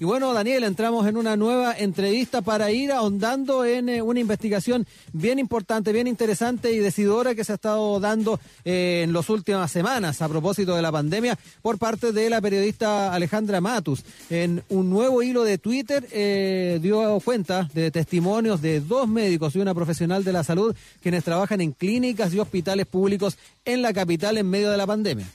Y bueno, Daniel, entramos en una nueva entrevista para ir ahondando en eh, una investigación bien importante, bien interesante y decidora que se ha estado dando eh, en las últimas semanas a propósito de la pandemia por parte de la periodista Alejandra Matus. En un nuevo hilo de Twitter eh, dio cuenta de testimonios de dos médicos y una profesional de la salud quienes trabajan en clínicas y hospitales públicos en la capital en medio de la pandemia.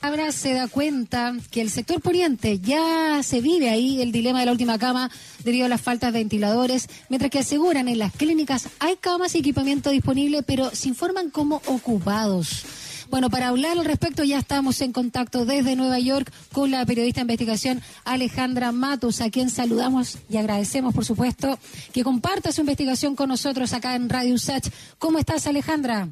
Ahora se da cuenta que el sector poniente ya se vive ahí el dilema de la última cama debido a las faltas de ventiladores, mientras que aseguran en las clínicas hay camas y equipamiento disponible, pero se informan como ocupados. Bueno, para hablar al respecto ya estamos en contacto desde Nueva York con la periodista de investigación Alejandra Matos, a quien saludamos y agradecemos, por supuesto, que comparta su investigación con nosotros acá en Radio USACH. ¿Cómo estás, Alejandra?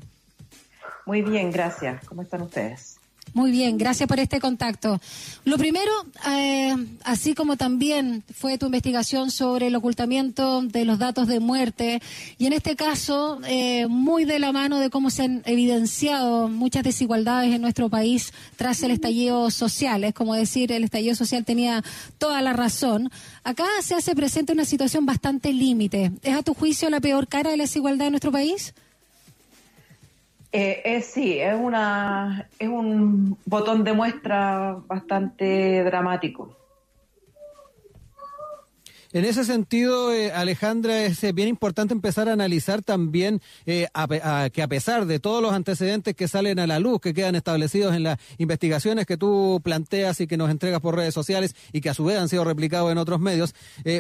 Muy bien, gracias. ¿Cómo están ustedes? Muy bien, gracias por este contacto. Lo primero, eh, así como también fue tu investigación sobre el ocultamiento de los datos de muerte, y en este caso, eh, muy de la mano de cómo se han evidenciado muchas desigualdades en nuestro país tras el estallido social. Es como decir, el estallido social tenía toda la razón. Acá se hace presente una situación bastante límite. ¿Es a tu juicio la peor cara de la desigualdad en nuestro país? Eh, es, sí, es, una, es un botón de muestra bastante dramático. En ese sentido, eh, Alejandra, es eh, bien importante empezar a analizar también eh, que a pesar de todos los antecedentes que salen a la luz, que quedan establecidos en las investigaciones que tú planteas y que nos entregas por redes sociales y que a su vez han sido replicados en otros medios,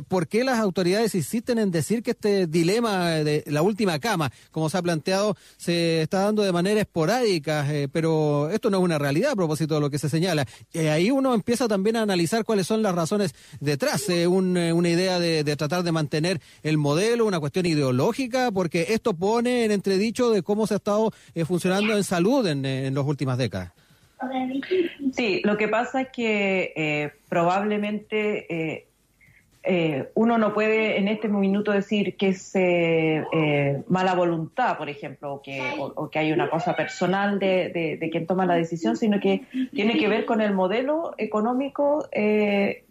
¿por qué las autoridades insisten en decir que este dilema de la última cama, como se ha planteado, se está dando de manera esporádica, pero esto no es una realidad a propósito de lo que se señala? ahí uno empieza también a analizar cuáles son las razones detrás, un, una idea de, tratar de mantener el modelo, una cuestión ideológica, porque esto pone en entredicho de cómo se ha estado eh, funcionando en salud en, en las últimas décadas. Sí, lo que pasa es que eh, probablemente eh, uno no puede en este minuto decir que es mala voluntad, por ejemplo, o que, o, que hay una cosa personal de, de, quien toma la decisión, sino que tiene que ver con el modelo económico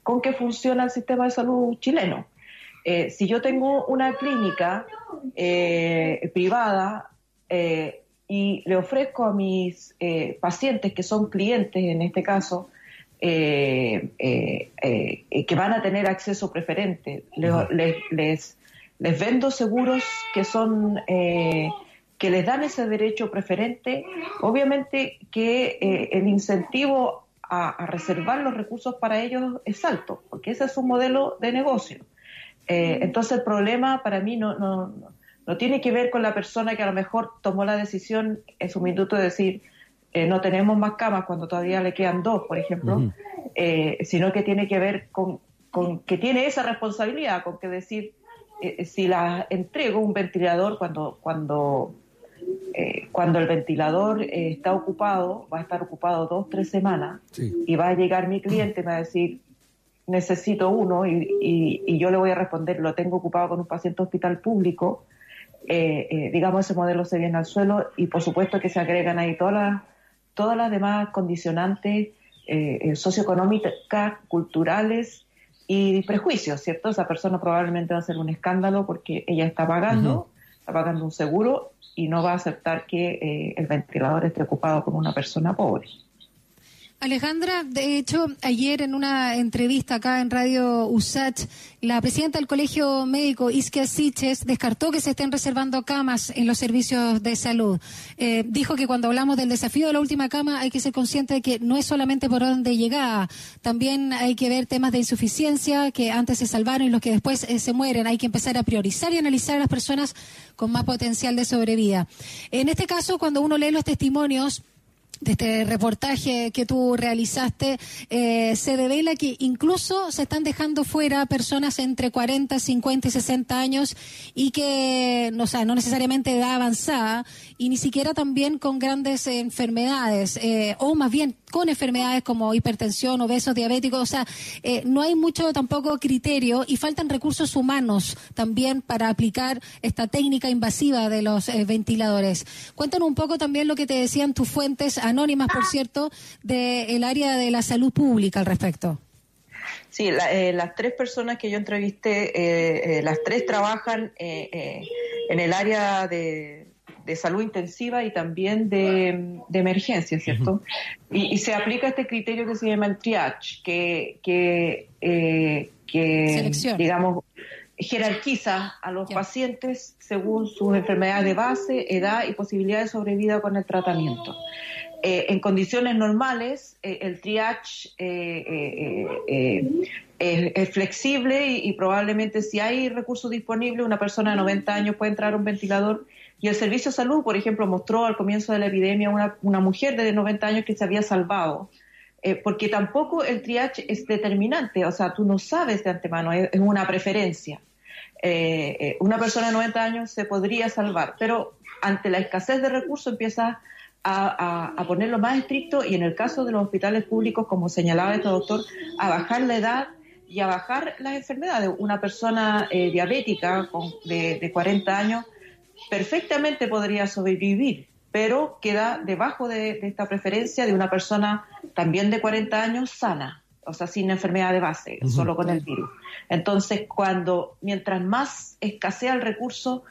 con que funciona el sistema de salud chileno. Eh, si yo tengo una clínica eh, privada eh, y le ofrezco a mis pacientes, que son clientes en este caso, que van a tener acceso preferente, les, les, les, vendo seguros que son que les dan ese derecho preferente, obviamente que el incentivo a, reservar los recursos para ellos es alto, porque ese es su modelo de negocio. Eh, entonces el problema para mí no, no, no, tiene que ver con la persona que a lo mejor tomó la decisión en su minuto de decir eh, no tenemos más camas cuando todavía le quedan dos, por ejemplo, eh, sino que tiene que ver con, con, que tiene esa responsabilidad, con que decir si la entrego un ventilador cuando, cuando eh, cuando el ventilador eh, está ocupado, va a estar ocupado dos, tres semanas, y va a llegar mi cliente y me va a decir, necesito uno, y, yo le voy a responder, lo tengo ocupado con un paciente hospital público, eh, digamos, ese modelo se viene al suelo, y por supuesto que se agregan ahí todas las, todas las demás condicionantes socioeconómicas, culturales, y prejuicios, ¿cierto? Esa persona probablemente va a hacer un escándalo porque ella está pagando, está pagando un seguro y no va a aceptar que eh, el ventilador esté ocupado con una persona pobre. Alejandra, de hecho, ayer en una entrevista acá en Radio USACH, la presidenta del Colegio Médico, Iskia Siches, descartó que se estén reservando camas en los servicios de salud. Eh, dijo que cuando hablamos del desafío de la última cama hay que ser consciente de que no es solamente por dónde llegaba, también hay que ver temas de insuficiencia que antes se salvaron y los que después eh, se mueren. Hay que empezar a priorizar y analizar a las personas con más potencial de sobrevida. En este caso, cuando uno lee los testimonios, de este reportaje que tú realizaste, eh, se devela que incluso se están dejando fuera personas entre 40, 50 y 60 años y que, no, sea, no necesariamente de edad avanzada y ni siquiera también con grandes enfermedades, eh, o más bien con enfermedades como hipertensión, obesos, diabéticos, o sea, eh, no hay mucho tampoco criterio y faltan recursos humanos también para aplicar esta técnica invasiva de los ventiladores. Cuéntanos un poco también lo que te decían tus fuentes anónimas, por cierto, del área de la salud pública al respecto. Sí, las tres personas que yo entrevisté, las tres trabajan en el área de, salud intensiva y también de, emergencia, ¿cierto? y, se aplica este criterio que se llama el triage, que, que, que digamos, jerarquiza a los pacientes según sus enfermedades de base, edad y posibilidad de sobrevida con el tratamiento. Eh, en condiciones normales, eh, el triage eh, es, flexible y, probablemente si hay recursos disponibles, una persona de 90 años puede entrar a un ventilador. Y el Servicio de Salud, por ejemplo, mostró al comienzo de la epidemia una, una mujer de 90 años que se había salvado. porque tampoco el triage es determinante, o sea, tú no sabes de antemano, es una preferencia. Eh, eh, una persona de 90 años se podría salvar, pero ante la escasez de recursos empieza a, ponerlo más estricto y en el caso de los hospitales públicos, como señalaba este doctor, a bajar la edad y a bajar las enfermedades. Una persona eh, diabética de, 40 años perfectamente podría sobrevivir, pero queda debajo de, de esta preferencia de una persona también de 40 años sana o sea, sin enfermedad de base, solo con el virus. Entonces, cuando, mientras más escasea el recurso,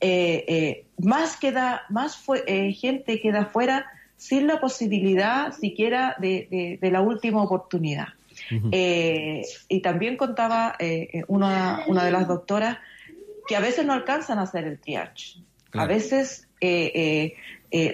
eh, eh, más queda, más eh, gente queda fuera sin la posibilidad siquiera de, la última oportunidad. y también contaba una, una de las doctoras que a veces no alcanzan a hacer el triage. A veces eh,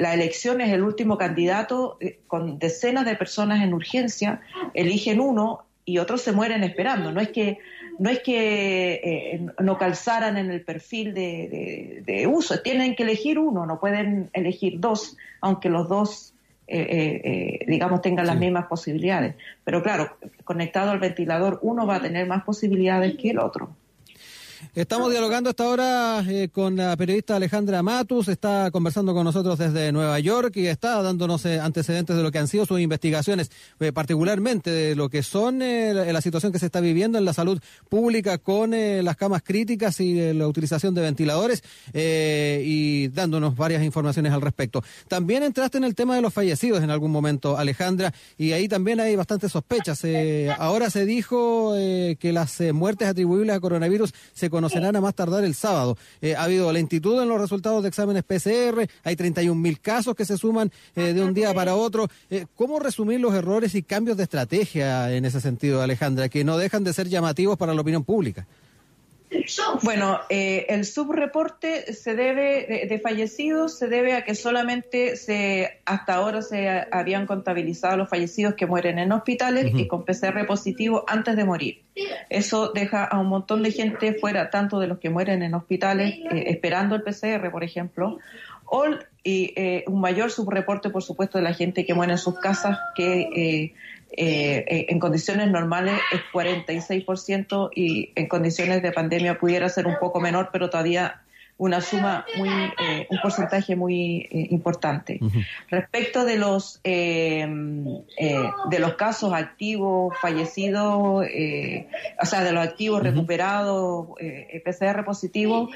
la elección es el último candidato eh, con decenas de personas en urgencia, eligen uno y otros se mueren esperando. No es que no es que eh, no calzaran en el perfil de, uso, tienen que elegir uno, no pueden elegir dos, aunque los dos, digamos, tengan las mismas posibilidades. Pero claro, conectado al ventilador, uno va a tener más posibilidades que el otro. Estamos dialogando hasta ahora eh, con la periodista Alejandra Matus, está conversando con nosotros desde Nueva York y está dándonos eh, antecedentes de lo que han sido sus investigaciones, eh, particularmente de lo que son la situación que se está viviendo en la salud pública con las camas críticas y la utilización de ventiladores y dándonos varias informaciones al respecto. También entraste en el tema de los fallecidos en algún momento, Alejandra, y ahí también hay bastantes sospechas. ahora se dijo que las muertes atribuibles a coronavirus se conocerán a más tardar el sábado. Eh, ha habido lentitud en los resultados de exámenes PCR, hay 31 mil casos que se suman eh, de un día para otro. Eh, ¿Cómo resumir los errores y cambios de estrategia en ese sentido, Alejandra, que no dejan de ser llamativos para la opinión pública? Bueno, eh, el subreporte se debe de, fallecidos se debe a que solamente se hasta ahora se habían contabilizado los fallecidos que mueren en hospitales y con PCR positivo antes de morir. Eso deja a un montón de gente fuera, tanto de los que mueren en hospitales eh, esperando el PCR, por ejemplo, o y eh, un mayor subreporte, por supuesto, de la gente que muere en sus casas que eh, eh, en condiciones normales es 46% y en condiciones de pandemia pudiera ser un poco menor, pero todavía una suma muy, eh, un porcentaje muy importante. Respecto de los de los casos activos fallecidos, o sea, de los activos recuperados, PCR positivo,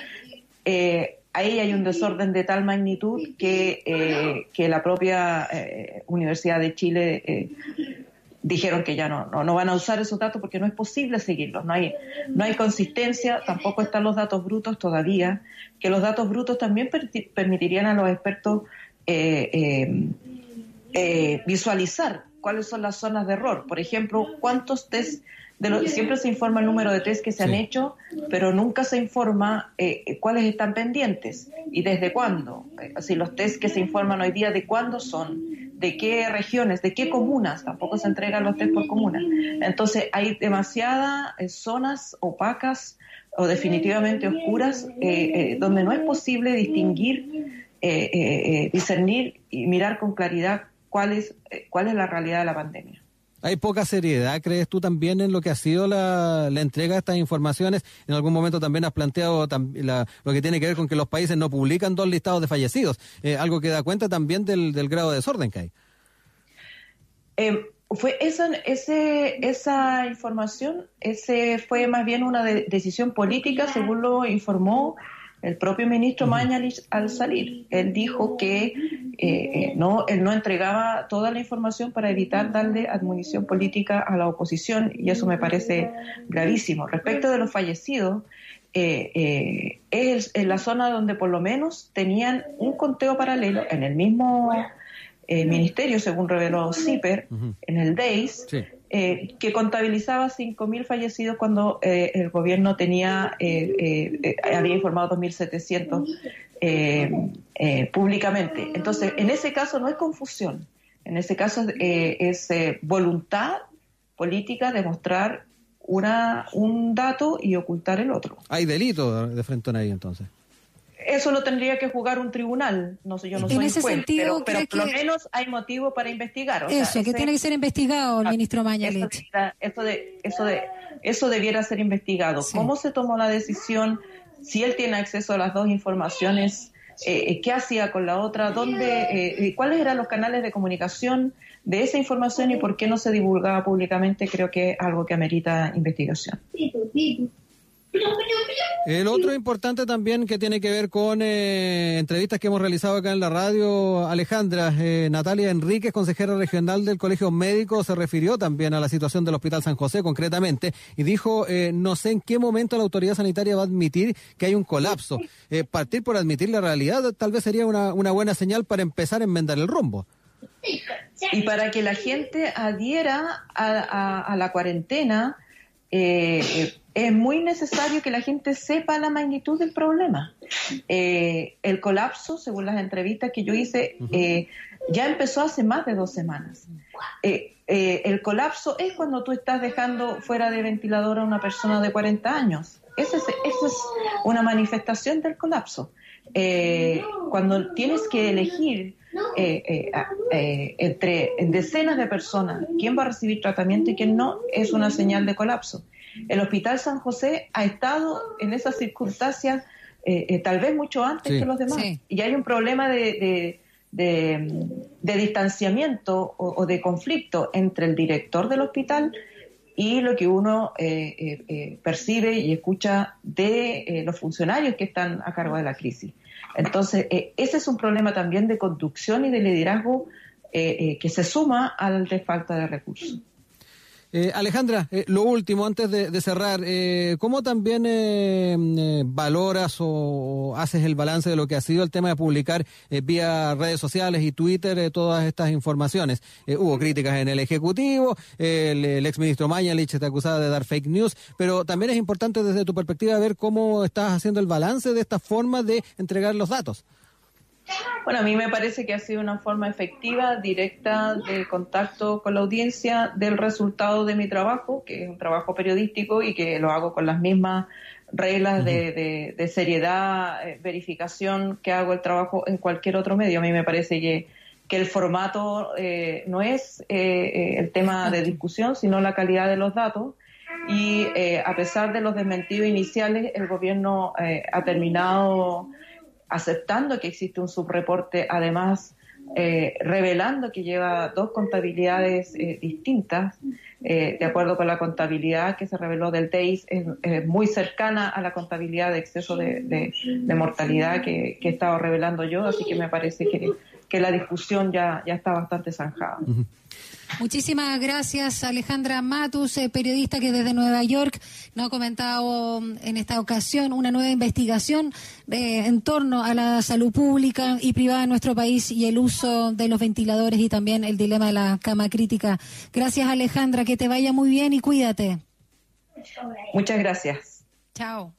ahí hay un desorden de tal magnitud que, que la propia Universidad de Chile dijeron que ya no, no, van a usar esos datos porque no es posible seguirlos, no hay, no hay consistencia, tampoco están los datos brutos todavía, que los datos brutos también permitirían a los expertos eh, eh, eh, visualizar cuáles son las zonas de error. Por ejemplo, cuántos test siempre se informa el número de test que se han hecho, pero nunca se informa eh, cuáles están pendientes y desde cuándo. Así los test que se informan hoy día de cuándo son, de qué regiones, de qué comunas, tampoco se entregan los test por comuna. Entonces hay demasiadas eh, zonas opacas o definitivamente oscuras eh, donde no es posible distinguir, discernir y mirar con claridad cuál es, cuál es la realidad de la pandemia. ¿Hay poca seriedad, crees tú, también en lo que ha sido la, entrega de estas informaciones? En algún momento también has planteado lo que tiene que ver con que los países no publican dos listados de fallecidos, eh, algo que da cuenta también del, grado de desorden que hay. Eh, fue esa, ese, esa información, ese fue más bien una decisión política, según lo informó el propio ministro Mañalich al salir. Él dijo que eh, eh, no, él no entregaba toda la información para evitar darle admonición política a la oposición y eso me parece gravísimo. Respecto de los fallecidos, eh, es en la zona donde por lo menos tenían un conteo paralelo en el mismo ministerio, según reveló CIPER, en el DEIS, eh, que contabilizaba 5.000 fallecidos cuando eh, el gobierno tenía eh, había informado 2.700 públicamente. Entonces, en ese caso no es confusión, en ese caso es voluntad política de mostrar una, un dato y ocultar el otro. Hay delito de frente a ahí entonces eso lo tendría que jugar un tribunal. No sé, yo no soy ese juez, pero, pero por lo menos hay motivo para investigar. eso, que tiene que ser investigado el ah, ministro Mañalich. Eso, de, eso, de, eso debiera ser investigado. ¿Cómo se tomó la decisión? Si él tiene acceso a las dos informaciones, eh, eh, ¿qué hacía con la otra? ¿Dónde, eh, ¿Cuáles eran los canales de comunicación de esa información y por qué no se divulgaba públicamente? Creo que es algo que amerita investigación. El otro importante también que tiene que ver con eh, entrevistas que hemos realizado acá en la radio, Alejandra, eh, Natalia Enríquez, consejera regional del Colegio Médico, se refirió también a la situación del Hospital San José concretamente y dijo, eh, no sé en qué momento la autoridad sanitaria va a admitir que hay un colapso. partir por admitir la realidad tal vez sería una, una buena señal para empezar a enmendar el rumbo. Y para que la gente adhiera a, a la cuarentena, eh, es muy necesario que la gente sepa la magnitud del problema. Eh, el colapso, según las entrevistas que yo hice, eh, ya empezó hace más de dos semanas. el colapso es cuando tú estás dejando fuera de ventilador a una persona de 40 años. Esa es, es una manifestación del colapso. cuando tienes que elegir entre decenas de personas quién va a recibir tratamiento y quién no, es una señal de colapso. El Hospital San José ha estado en esas circunstancias eh, eh, tal vez mucho antes que los demás. Y hay un problema de, distanciamiento o, de conflicto entre el director del hospital y lo que uno eh, percibe y escucha de los funcionarios que están a cargo de la crisis. Entonces, ese es un problema también de conducción y de liderazgo que se suma al de falta de recursos. Eh, Alejandra, eh, lo último, antes de, cerrar, eh, ¿cómo también eh, valoras o haces el balance de lo que ha sido el tema de publicar vía redes sociales y Twitter todas estas informaciones? hubo críticas en el Ejecutivo, el, el exministro Mañalich está acusado de dar fake news, pero también es importante desde tu perspectiva ver cómo estás haciendo el balance de esta forma de entregar los datos. Bueno, a mí me parece que ha sido una forma efectiva, directa de contacto con la audiencia del resultado de mi trabajo, que es un trabajo periodístico y que lo hago con las mismas reglas de, seriedad, eh, verificación que hago el trabajo en cualquier otro medio. A mí me parece que, que el formato eh, no es eh, el tema de discusión, sino la calidad de los datos. Y a pesar de los desmentidos iniciales, el gobierno ha terminado aceptando que existe un subreporte, además eh, revelando que lleva dos contabilidades eh, distintas, eh, de acuerdo con la contabilidad que se reveló del TEIS, es, muy cercana a la contabilidad de exceso de, mortalidad que, he estado revelando yo, así que me parece que, que la discusión ya, ya está bastante zanjada. Muchísimas gracias, Alejandra Matus, eh, periodista que desde Nueva York nos ha comentado mm, en esta ocasión una nueva investigación eh, en torno a la salud pública y privada en nuestro país y el uso de los ventiladores y también el dilema de la cama crítica. Gracias, Alejandra, que te vaya muy bien y cuídate. Muchas gracias. Chao.